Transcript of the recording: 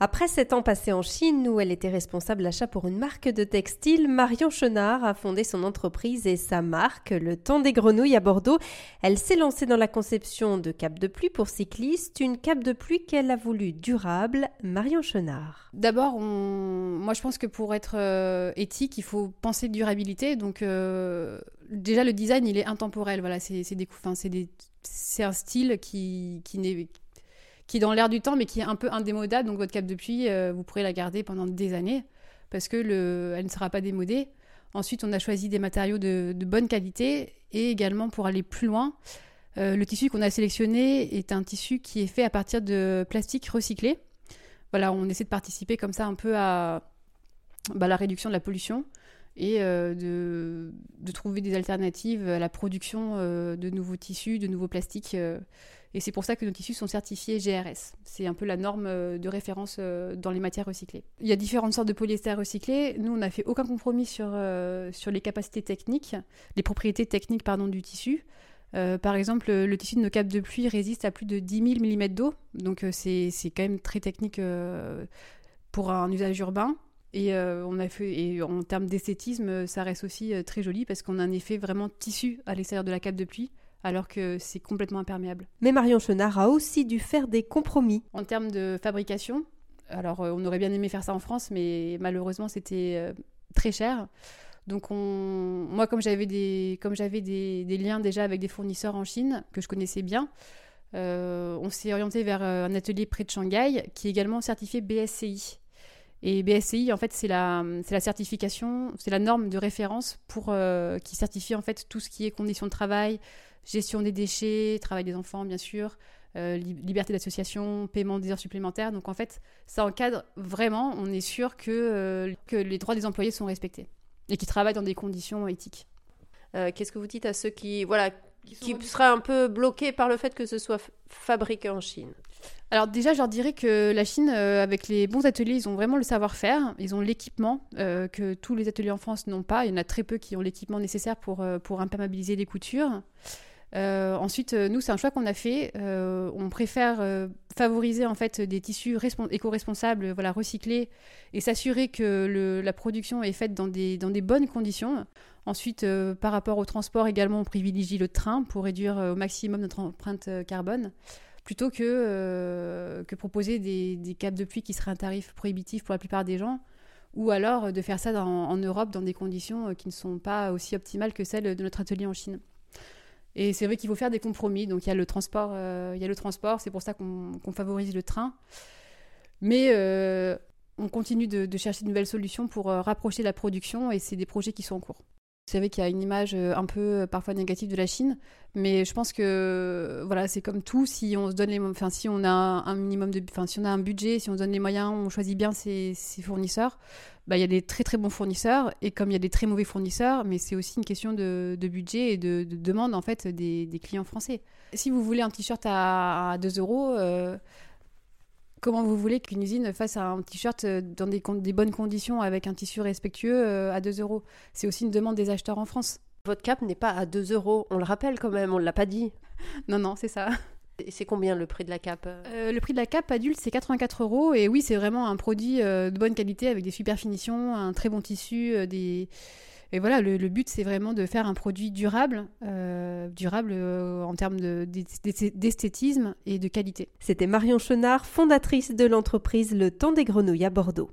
Après sept ans passés en Chine, où elle était responsable d'achat pour une marque de textile, Marion Chenard a fondé son entreprise et sa marque, Le Temps des Grenouilles à Bordeaux. Elle s'est lancée dans la conception de capes de pluie pour cyclistes, une cape de pluie qu'elle a voulu durable. Marion Chenard. D'abord, moi je pense que pour être euh, éthique, il faut penser durabilité. Donc euh, déjà le design, il est intemporel. Voilà, c'est c'est un style qui, qui n'est qui est dans l'air du temps, mais qui est un peu indémodable. Donc votre cape de pluie, euh, vous pourrez la garder pendant des années parce que le, elle ne sera pas démodée. Ensuite, on a choisi des matériaux de, bonne qualité et également pour aller plus loin, euh, le tissu qu'on a sélectionné est un tissu qui est fait à partir de plastique recyclé. Voilà, on essaie de participer comme ça un peu à bah, la réduction de la pollution et euh, de, trouver des alternatives à la production de nouveaux tissus, de nouveaux plastiques et c'est pour ça que nos tissus sont certifiés GRS. C'est un peu la norme euh, de référence euh, dans les matières recyclées. Il y a différentes sortes de polyester recyclé. Nous, on n'a fait aucun compromis sur, euh, sur les capacités techniques, les propriétés techniques pardon, du tissu. par exemple, le tissu de nos capes de pluie résiste à plus de 10 000 mm d'eau. Donc c'est quand même très technique pour un usage urbain. Et, on a fait, et en termes d'esthétisme, ça reste aussi très joli parce qu'on a un effet vraiment tissu à l'extérieur de la cape de pluie alors que c'est complètement imperméable. Mais Marion Chenard a aussi dû faire des compromis. En termes de fabrication, alors euh, on aurait bien aimé faire ça en France, mais malheureusement c'était euh, très cher. Donc moi, comme j'avais des, comme j'avais des, liens déjà avec des fournisseurs en Chine que je connaissais bien, euh, on s'est orienté vers un atelier près de Shanghai qui est également certifié BSCI. Et BSCI, en fait, c'est la, la certification, c'est la norme de référence pour qui certifie en fait tout ce qui est conditions de travail, gestion des déchets, travail des enfants, bien sûr, euh, liberté d'association, paiement des heures supplémentaires. Donc en fait, ça encadre vraiment, on est sûr que, euh, que les droits des employés sont respectés et qui travaillent dans des conditions éthiques. Euh, qu'est-ce que vous dites à ceux qui, voilà, qui, seraient un peu bloqués par le fait que ce soit fabriqué en Chine alors déjà, je leur dirais que la Chine, avec les bons ateliers, ils ont vraiment le savoir-faire, ils ont l'équipement que tous les ateliers en France n'ont pas. Il y en a très peu qui ont l'équipement nécessaire pour, pour imperméabiliser les coutures. Euh, ensuite, euh, nous, c'est un choix qu'on a fait. Euh, on préfère favoriser en fait des tissus éco-responsables, voilà, recyclés, et s'assurer que la production est faite dans des, bonnes conditions. Ensuite, par rapport au transport également, on privilégie le train pour réduire au maximum notre empreinte carbone, plutôt que, proposer des, des capes de pluie qui seraient un tarif prohibitif pour la plupart des gens ou alors de faire ça en Europe dans des conditions qui ne sont pas aussi optimales que celles de notre atelier en Chine. Et c'est vrai qu'il faut faire des compromis. Donc il y a le transport, euh, il y a le transport, c'est pour ça qu'on favorise le train. Mais euh, on continue de, chercher de nouvelles solutions pour euh, rapprocher la production et c'est des projets qui sont en cours. C'est vrai qu'il y a une image un peu parfois négative de la Chine, mais je pense que voilà, c'est comme tout. Si on se donne les, enfin si on a un minimum de, enfin si on a un budget, si on se donne les moyens, on choisit bien ses, fournisseurs. Bah, il y a des très très bons fournisseurs et comme il y a des très mauvais fournisseurs, mais c'est aussi une question de, budget et de, demande en fait des, clients français. Si vous voulez un t-shirt à, 2 euros, euh, comment vous voulez qu'une usine fasse un t-shirt dans des, des, bonnes conditions avec un tissu respectueux euh, à 2 euros? C'est aussi une demande des acheteurs en France. Votre cap n'est pas à 2 euros, on le rappelle quand même, on ne l'a pas dit. non, non, c'est ça. Et c'est combien le prix de la cape euh, Le prix de la cape adulte, c'est 84 euros. Et oui, c'est vraiment un produit euh, de bonne qualité avec des super finitions, un très bon tissu. Euh, des... Et voilà, le, but, c'est vraiment de faire un produit durable, durable en termes d'esthétisme et de qualité. C'était Marion Chenard, fondatrice de l'entreprise Le Temps des Grenouilles à Bordeaux.